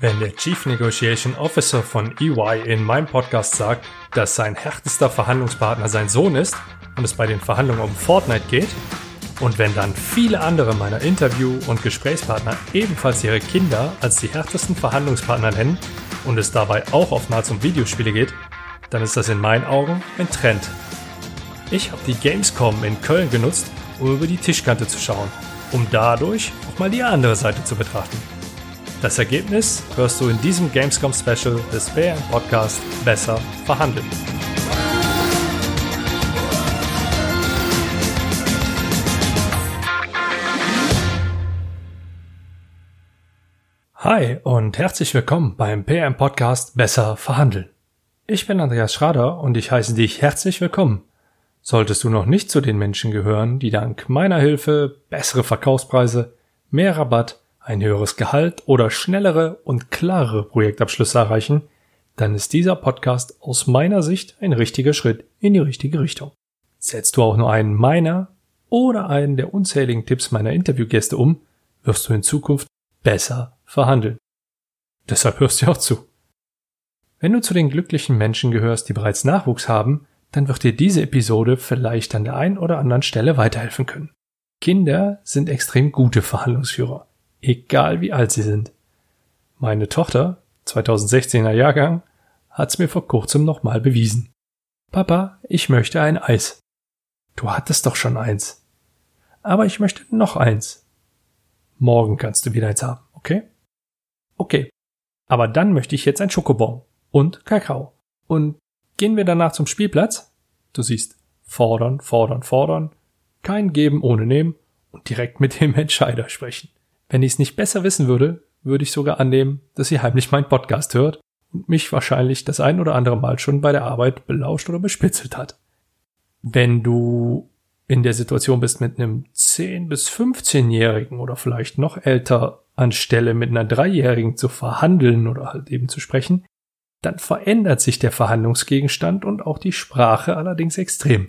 Wenn der Chief Negotiation Officer von EY in meinem Podcast sagt, dass sein härtester Verhandlungspartner sein Sohn ist und es bei den Verhandlungen um Fortnite geht, und wenn dann viele andere meiner Interview- und Gesprächspartner ebenfalls ihre Kinder als die härtesten Verhandlungspartner nennen und es dabei auch oftmals um Videospiele geht, dann ist das in meinen Augen ein Trend. Ich habe die Gamescom in Köln genutzt, um über die Tischkante zu schauen, um dadurch auch mal die andere Seite zu betrachten. Das Ergebnis hörst du in diesem Gamescom Special des BM Podcast Besser verhandeln. Hi und herzlich willkommen beim PM Podcast Besser verhandeln. Ich bin Andreas Schrader und ich heiße dich herzlich willkommen. Solltest du noch nicht zu den Menschen gehören, die dank meiner Hilfe bessere Verkaufspreise, mehr Rabatt, ein höheres Gehalt oder schnellere und klarere Projektabschlüsse erreichen, dann ist dieser Podcast aus meiner Sicht ein richtiger Schritt in die richtige Richtung. Setzt du auch nur einen meiner oder einen der unzähligen Tipps meiner Interviewgäste um, wirst du in Zukunft besser verhandeln. Deshalb hörst du auch zu. Wenn du zu den glücklichen Menschen gehörst, die bereits Nachwuchs haben, dann wird dir diese Episode vielleicht an der einen oder anderen Stelle weiterhelfen können. Kinder sind extrem gute Verhandlungsführer, egal wie alt sie sind. Meine Tochter, 2016er Jahrgang, hat's mir vor kurzem nochmal bewiesen. Papa, ich möchte ein Eis. Du hattest doch schon eins. Aber ich möchte noch eins. Morgen kannst du wieder eins haben, okay? Okay. Aber dann möchte ich jetzt ein Schokobon und Kakao. Und gehen wir danach zum Spielplatz? Du siehst, fordern, fordern, fordern, kein Geben ohne Nehmen und direkt mit dem Entscheider sprechen. Wenn ich es nicht besser wissen würde, würde ich sogar annehmen, dass sie heimlich meinen Podcast hört und mich wahrscheinlich das ein oder andere Mal schon bei der Arbeit belauscht oder bespitzelt hat. Wenn du in der Situation bist, mit einem 10- bis 15-Jährigen oder vielleicht noch älter anstelle mit einer Dreijährigen zu verhandeln oder halt eben zu sprechen, dann verändert sich der Verhandlungsgegenstand und auch die Sprache allerdings extrem.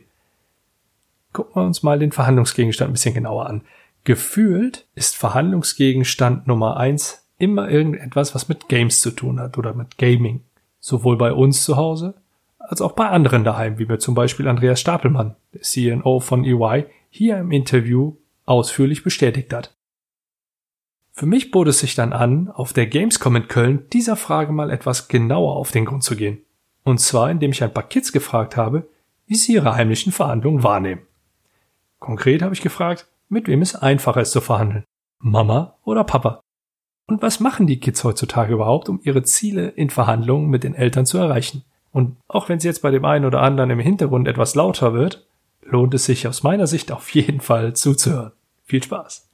Gucken wir uns mal den Verhandlungsgegenstand ein bisschen genauer an. Gefühlt ist Verhandlungsgegenstand Nummer eins immer irgendetwas, was mit Games zu tun hat oder mit Gaming. Sowohl bei uns zu Hause als auch bei anderen daheim, wie mir zum Beispiel Andreas Stapelmann, der CNO von EY, hier im Interview ausführlich bestätigt hat. Für mich bot es sich dann an, auf der Gamescom in Köln dieser Frage mal etwas genauer auf den Grund zu gehen. Und zwar, indem ich ein paar Kids gefragt habe, wie sie ihre heimlichen Verhandlungen wahrnehmen. Konkret habe ich gefragt, mit wem es einfacher ist zu verhandeln. Mama oder Papa? Und was machen die Kids heutzutage überhaupt, um ihre Ziele in Verhandlungen mit den Eltern zu erreichen? Und auch wenn es jetzt bei dem einen oder anderen im Hintergrund etwas lauter wird, lohnt es sich aus meiner Sicht auf jeden Fall zuzuhören. Viel Spaß!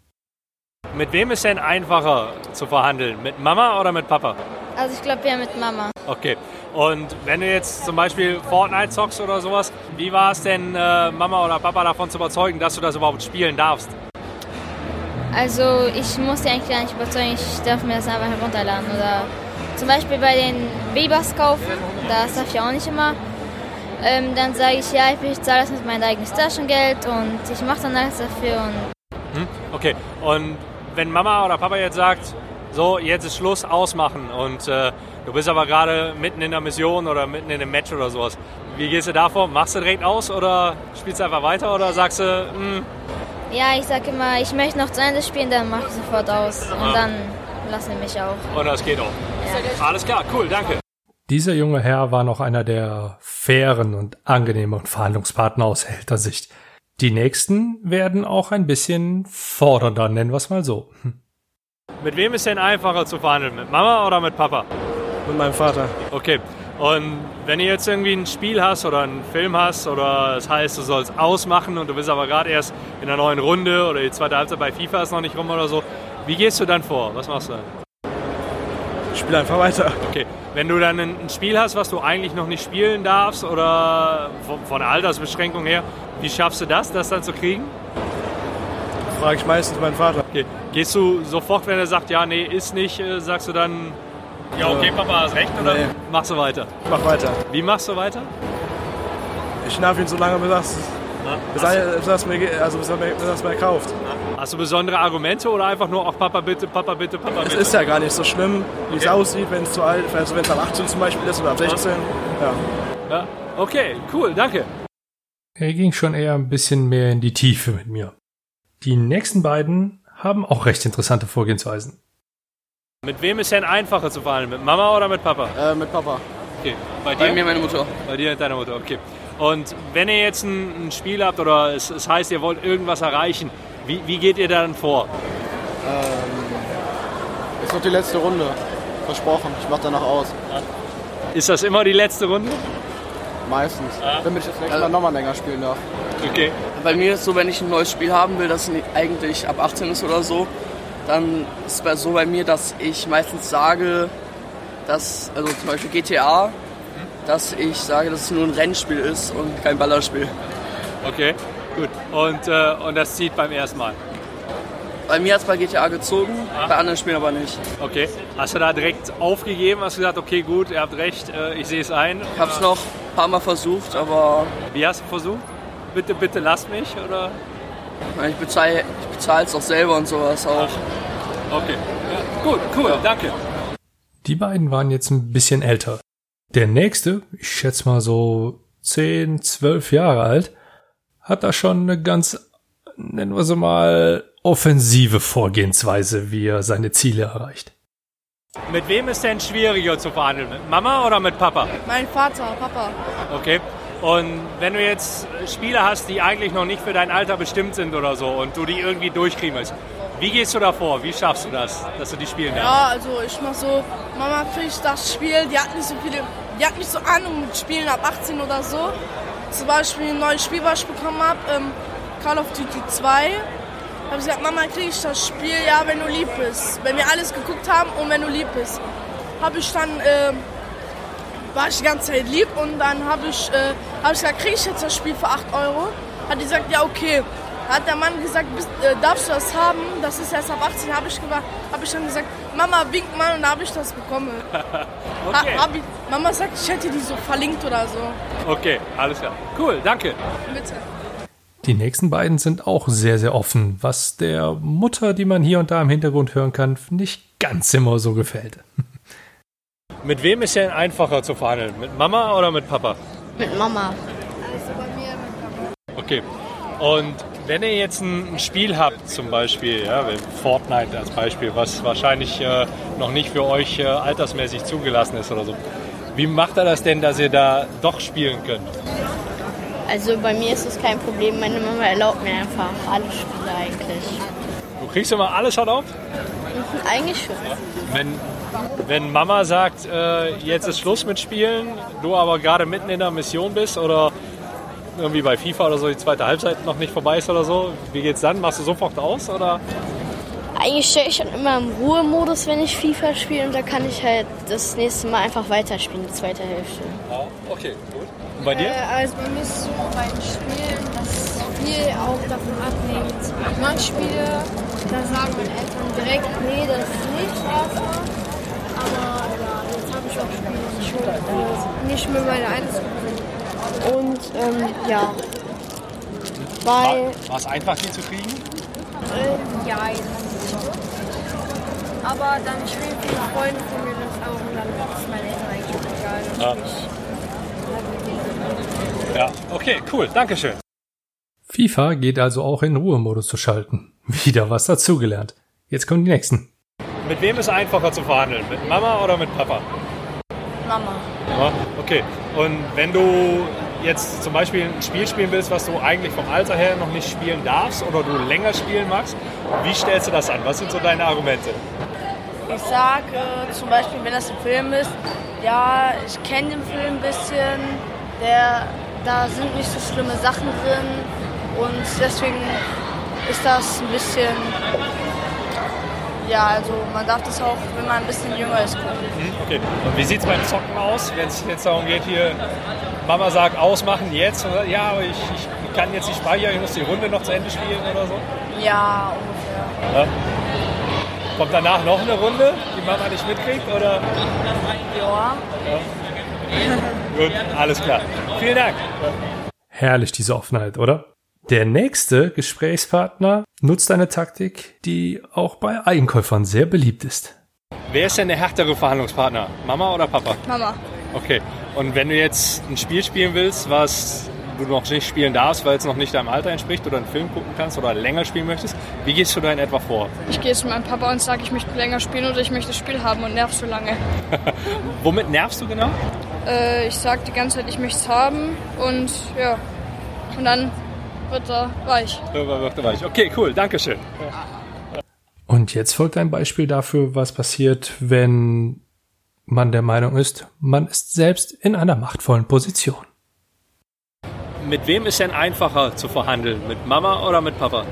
Mit wem ist denn einfacher zu verhandeln? Mit Mama oder mit Papa? Also ich glaube eher mit Mama. Okay. Und wenn du jetzt zum Beispiel Fortnite zockst oder sowas, wie war es denn, äh, Mama oder Papa davon zu überzeugen, dass du das überhaupt spielen darfst? Also ich muss die eigentlich gar nicht überzeugen, ich darf mir das einfach herunterladen. Oder zum Beispiel bei den Bebers kaufen, das darf ich auch nicht immer. Ähm, dann sage ich, ja, ich zahle das mit meinem eigenen Taschengeld und ich mache dann alles dafür. Und hm? Okay, und wenn Mama oder Papa jetzt sagt, so, jetzt ist Schluss, ausmachen und äh, du bist aber gerade mitten in der Mission oder mitten in einem Match oder sowas, wie gehst du davor? Machst du direkt aus oder spielst du einfach weiter oder sagst du, mh? Hm? Ja, ich sag immer, ich möchte noch zu Ende spielen, dann mache ich sofort aus und dann lassen die mich auch. Und das geht auch. Ja. Alles klar, cool, danke. Dieser junge Herr war noch einer der fairen und angenehmen Verhandlungspartner aus Sicht. Die nächsten werden auch ein bisschen fordernder, nennen wir es mal so. Hm. Mit wem ist denn einfacher zu verhandeln? Mit Mama oder mit Papa? Mit meinem Vater. Okay. Und wenn du jetzt irgendwie ein Spiel hast oder einen Film hast oder das heißt, du sollst ausmachen und du bist aber gerade erst in der neuen Runde oder die zweite Halbzeit bei FIFA ist noch nicht rum oder so, wie gehst du dann vor? Was machst du dann? Ich spiele einfach weiter. Okay. Wenn du dann ein Spiel hast, was du eigentlich noch nicht spielen darfst oder von der Altersbeschränkung her, wie schaffst du das, das dann zu kriegen? Frage ich meistens meinen Vater. Okay. Gehst du sofort, wenn er sagt, ja, nee, ist nicht, äh, sagst du dann, ja, okay, Papa hast recht, oder nee. machst du weiter? Ich mach weiter. Wie machst du weiter? Ich nerv ihn so lange, bis, das, bis, er, bis, das mir, also bis, bis es mir kauft. Hast du besondere Argumente oder einfach nur, ach Papa bitte, Papa bitte, Papa Es bitte? ist ja gar nicht so schlimm, wie es aussieht, wenn es zu alt, also wenn es ab 18 zum Beispiel ist oder ab 16. Ja. Ja. Okay, cool, danke. Er ging schon eher ein bisschen mehr in die Tiefe mit mir. Die nächsten beiden haben auch recht interessante Vorgehensweisen. Mit wem ist denn einfacher zu verhandeln? Mit Mama oder mit Papa? Äh, mit Papa. Okay. Bei dir? Bei mir meine Mutter. Bei dir und deiner Mutter, okay. Und wenn ihr jetzt ein, ein Spiel habt oder es, es heißt, ihr wollt irgendwas erreichen, wie, wie geht ihr dann vor? Ist noch die letzte Runde. Versprochen. Ich mach danach aus. Ist das immer die letzte Runde? Meistens. Damit ich das nächste Mal nochmal länger spielen darf. Okay. Bei mir ist es so, wenn ich ein neues Spiel haben will, das eigentlich ab 18 ist oder so, dann ist es so bei mir, dass ich meistens sage, dass, also zum Beispiel GTA, dass ich sage, dass es nur ein Rennspiel ist und kein Ballerspiel. Okay, gut. Und, äh, und das zieht beim ersten Mal. Bei mir hat es bei GTA gezogen, bei anderen Spielen aber nicht. Okay. Hast du da direkt aufgegeben? Hast du gesagt, okay, gut, ihr habt recht, äh, ich sehe es ein? Ich habe es noch ein paar Mal versucht, aber Wie hast du versucht? Bitte, bitte lass mich, oder? ich bezahle ich bezahle es auch selber und sowas auch. Okay. Ja, gut, cool, danke. Die beiden waren jetzt ein bisschen älter. Der nächste, ich schätze mal so 10, 12 Jahre alt, hat da schon eine ganz, nennen wir sie mal, offensive Vorgehensweise, wie er seine Ziele erreicht. Mit wem ist denn schwieriger zu verhandeln? Mit Mama oder mit Papa? Mein Vater, Papa. Okay. Und wenn du jetzt Spiele hast, die eigentlich noch nicht für dein Alter bestimmt sind oder so und du die irgendwie durchkriegen willst, wie gehst du da vor? Wie schaffst du das, dass du die spielen darfst? Ja, also ich mach so, Mama kriegt das Spiel, die hat nicht so viele, die hat nicht so Ahnung mit Spielen ab 18 oder so. Zum Beispiel ein neues Spiel, was ich bekommen habe, ähm, Call of Duty 2. Habe ich gesagt, Mama, krieg ich das Spiel, ja, wenn du lieb bist. Wenn wir alles geguckt haben und wenn du lieb bist. Habe ich dann, ähm, war ich die ganze Zeit lieb und dann habe ich, äh, hab ich gesagt, krieg ich jetzt das Spiel für 8 Euro? Hat die gesagt, ja, okay. Hat der Mann gesagt, bist, äh, darfst du das haben? Das ist erst ab 18, habe ich, hab ich dann gesagt, Mama, wink mal und dann habe ich das bekommen. Okay. Ha, ich, Mama sagt, ich hätte die so verlinkt oder so. Okay, alles klar. Cool, danke. Bitte. Die nächsten beiden sind auch sehr, sehr offen, was der Mutter, die man hier und da im Hintergrund hören kann, nicht ganz immer so gefällt. Mit wem ist denn einfacher zu verhandeln? Mit Mama oder mit Papa? Mit Mama. Okay. Und wenn ihr jetzt ein Spiel habt, zum Beispiel, ja, Fortnite als Beispiel, was wahrscheinlich äh, noch nicht für euch äh, altersmäßig zugelassen ist oder so, wie macht er das denn, dass ihr da doch spielen könnt? Also bei mir ist es kein Problem. Meine Mama erlaubt mir einfach alle Spiele eigentlich. Du kriegst immer alles erlaubt? Eigentlich schon. Wenn, wenn Mama sagt, äh, jetzt ist Schluss mit Spielen, du aber gerade mitten in der Mission bist oder irgendwie bei FIFA oder so die zweite Halbzeit noch nicht vorbei ist oder so, wie geht's dann? Machst du sofort aus oder? Eigentlich stelle ich schon immer im Ruhemodus, wenn ich FIFA spiele und da kann ich halt das nächste Mal einfach weiterspielen, die zweite Hälfte. Ja, okay, gut. Und bei dir? Also bei mir ist so beim Spielen, dass viel auch davon abhängt. Manche Spiele, da sagen meine Eltern direkt, nee, das ist nicht erstmal. Aber ja, jetzt habe ich auch schon äh, nicht mehr meine sind. Und ähm, ja, weil, War es einfach, die zu kriegen? äh, ja, aber dann spielen viele Freunde von mir das auch und dann ist meine Eltern eigentlich auch egal. Ja. Ich, Ja, okay, cool, Dankeschön. FIFA geht also auch in Ruhemodus zu schalten. Wieder was dazugelernt. Jetzt kommen die nächsten. Mit wem ist einfacher zu verhandeln? Mit Mama oder mit Papa? Mama. Ja, okay. Und wenn du jetzt zum Beispiel ein Spiel spielen willst, was du eigentlich vom Alter her noch nicht spielen darfst oder du länger spielen magst, wie stellst du das an? Was sind so deine Argumente? Ich sag äh, zum Beispiel, wenn das ein Film ist, ja, ich kenne den Film ein bisschen, der, da sind nicht so schlimme Sachen drin und deswegen ist das ein bisschen, ja, also man darf das auch, wenn man ein bisschen jünger ist, gucken. Hm, Okay. Und wie sieht es beim Zocken aus, wenn es jetzt darum geht, hier Mama sagt, ausmachen jetzt? Und, sagt, ja, aber ich, ich kann jetzt nicht speichern, ich muss die Runde noch zu Ende spielen oder so. Ja, ungefähr. Ja. Kommt danach noch eine Runde, die Mama nicht mitkriegt? Oder? Ja. Gut, alles klar. Vielen Dank. Herrlich, diese Offenheit, oder? Der nächste Gesprächspartner nutzt eine Taktik, die auch bei Einkäufern sehr beliebt ist. Wer ist denn der härtere Verhandlungspartner? Mama oder Papa? Mama. Okay. Und wenn du jetzt ein Spiel spielen willst, was du noch nicht spielen darfst, weil es noch nicht deinem Alter entspricht oder einen Film gucken kannst oder länger spielen möchtest, wie gehst du da in etwa vor? Ich gehe zu meinem Papa und sage, ich möchte länger spielen oder ich möchte das Spiel haben und nerv so lange. Womit nervst du genau? Äh, ich sage die ganze Zeit, ich möchte es haben und ja. Und dann wird er weich. Irgendwann wird er weich. Okay, cool, danke schön. Und jetzt folgt ein Beispiel dafür, was passiert, wenn man der Meinung ist, man ist selbst in einer machtvollen Position. Mit wem ist denn einfacher zu verhandeln? Mit Mama oder mit Papa?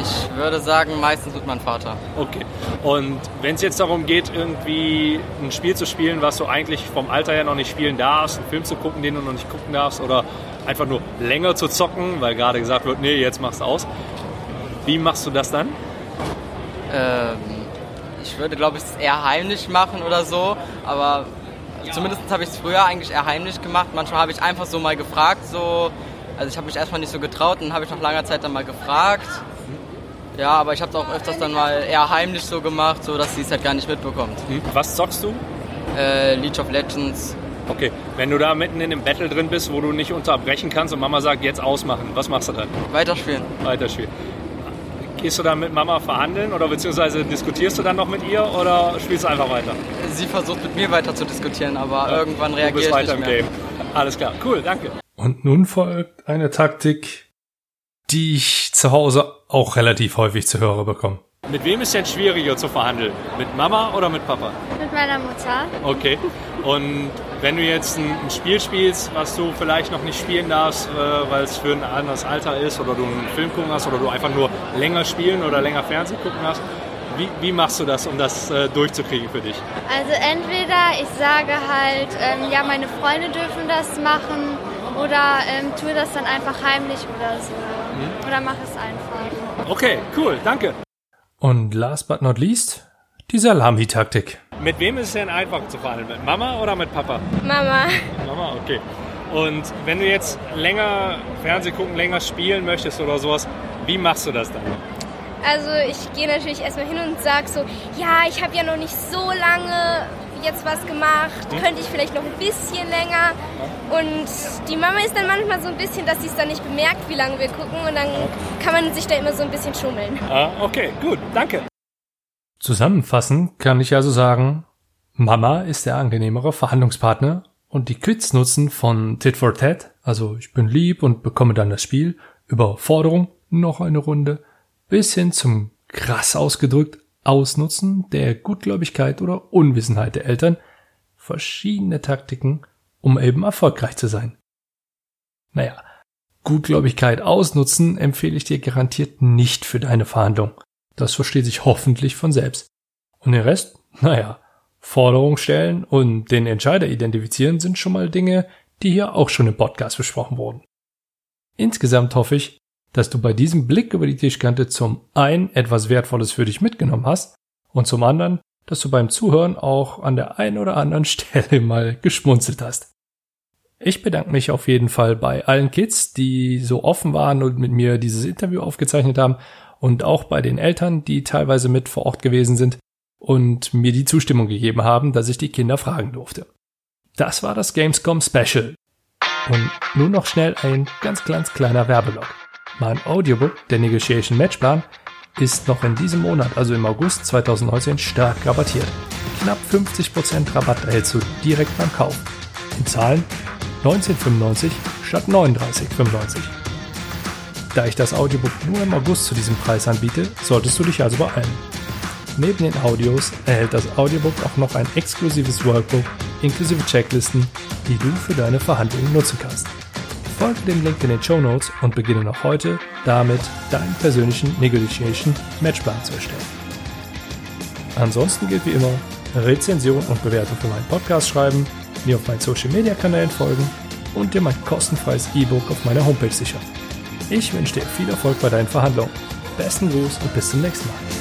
Ich würde sagen, meistens mit meinem Vater. Okay. Und wenn es jetzt darum geht, irgendwie ein Spiel zu spielen, was du eigentlich vom Alter her noch nicht spielen darfst, einen Film zu gucken, den du noch nicht gucken darfst, oder einfach nur länger zu zocken, weil gerade gesagt wird, nee, jetzt machst du aus. Wie machst du das dann? Ähm, ich würde, glaube ich, es eher heimlich machen oder so, aber zumindest habe ich es früher eigentlich eher heimlich gemacht. Manchmal habe ich einfach so mal gefragt, so, also ich habe mich erstmal nicht so getraut, dann habe ich nach langer Zeit dann mal gefragt. Ja, aber ich habe es auch öfters dann mal eher heimlich so gemacht, so dass sie es halt gar nicht mitbekommt. Hm? Was zockst du? Äh, League of Legends. Okay, wenn du da mitten in dem Battle drin bist, wo du nicht unterbrechen kannst und Mama sagt, jetzt ausmachen, was machst du dann? Weiterspielen. Weiterspielen. Gehst du dann mit Mama verhandeln oder beziehungsweise diskutierst du dann noch mit ihr oder spielst du einfach weiter? Sie versucht mit mir weiter zu diskutieren, aber ja, irgendwann reagiert ich weiter nicht mehr. Im Game. Alles klar, cool, danke. Und nun folgt eine Taktik, die ich zu Hause auch relativ häufig zu hören bekomme. Mit wem ist denn schwieriger zu verhandeln? Mit Mama oder mit Papa? Mit meiner Mutter. Okay. Und wenn du jetzt ein, Spiel spielst, was du vielleicht noch nicht spielen darfst, äh, weil es für ein anderes Alter ist, oder du einen Film gucken hast, oder du einfach nur länger spielen oder länger Fernsehen gucken hast, wie, wie machst du das, um das äh, durchzukriegen für dich? Also entweder ich sage halt, ähm, ja, meine Freunde dürfen das machen, oder ähm, tue das dann einfach heimlich oder so. Hm? Oder mach es einfach. Okay, cool, danke. Und last but not least, die Salami-Taktik. Mit wem ist es denn einfacher zu verhandeln? Mit Mama oder mit Papa? Mama. Mama, okay. Und wenn du jetzt länger Fernsehen gucken, länger spielen möchtest oder sowas, wie machst du das dann? Also ich gehe natürlich erstmal hin und sage so, ja, ich habe ja noch nicht so lange jetzt was gemacht, hm? könnte ich vielleicht noch ein bisschen länger. Und die Mama ist dann manchmal so ein bisschen, dass sie es dann nicht bemerkt, wie lange wir gucken und dann kann man sich da immer so ein bisschen schummeln. Ah, okay, gut, danke. Zusammenfassend kann ich also sagen, Mama ist der angenehmere Verhandlungspartner und die Quits-Nutzen von Tit for Tat, also ich bin lieb und bekomme dann das Spiel, über Forderung, noch eine Runde, bis hin zum krass ausgedrückt Ausnutzen der Gutgläubigkeit oder Unwissenheit der Eltern verschiedene Taktiken, um eben erfolgreich zu sein. Naja, Gutgläubigkeit ausnutzen empfehle ich dir garantiert nicht für deine Verhandlung. Das versteht sich hoffentlich von selbst. Und den Rest, naja, Forderung stellen und den Entscheider identifizieren sind schon mal Dinge, die hier auch schon im Podcast besprochen wurden. Insgesamt hoffe ich, dass du bei diesem Blick über die Tischkante zum einen etwas Wertvolles für dich mitgenommen hast und zum anderen, dass du beim Zuhören auch an der einen oder anderen Stelle mal geschmunzelt hast. Ich bedanke mich auf jeden Fall bei allen Kids, die so offen waren und mit mir dieses Interview aufgezeichnet haben und auch bei den Eltern, die teilweise mit vor Ort gewesen sind und mir die Zustimmung gegeben haben, dass ich die Kinder fragen durfte. Das war das Gamescom Special. Und nun noch schnell ein ganz ganz kleiner Werbeblock. Mein Audiobook, der Negotiation Matchplan, ist noch in diesem Monat, also im August 2019, stark rabattiert. Knapp 50% Rabatt erhältst du direkt beim Kauf. In Zahlen 19,95 statt 39,95. Da ich das Audiobook nur im August zu diesem Preis anbiete, solltest du dich also beeilen. Neben den Audios erhält das Audiobook auch noch ein exklusives Workbook inklusive Checklisten, die du für deine Verhandlungen nutzen kannst. Folge dem Link in den Show Notes und beginne noch heute damit, deinen persönlichen Negotiation Matchplan zu erstellen. Ansonsten gilt wie immer, Rezension und Bewertung für meinen Podcast schreiben, mir auf meinen Social Media Kanälen folgen und dir mein kostenfreies E-Book auf meiner Homepage sichern. Ich wünsche dir viel Erfolg bei deinen Verhandlungen. Besten Gruß und bis zum nächsten Mal.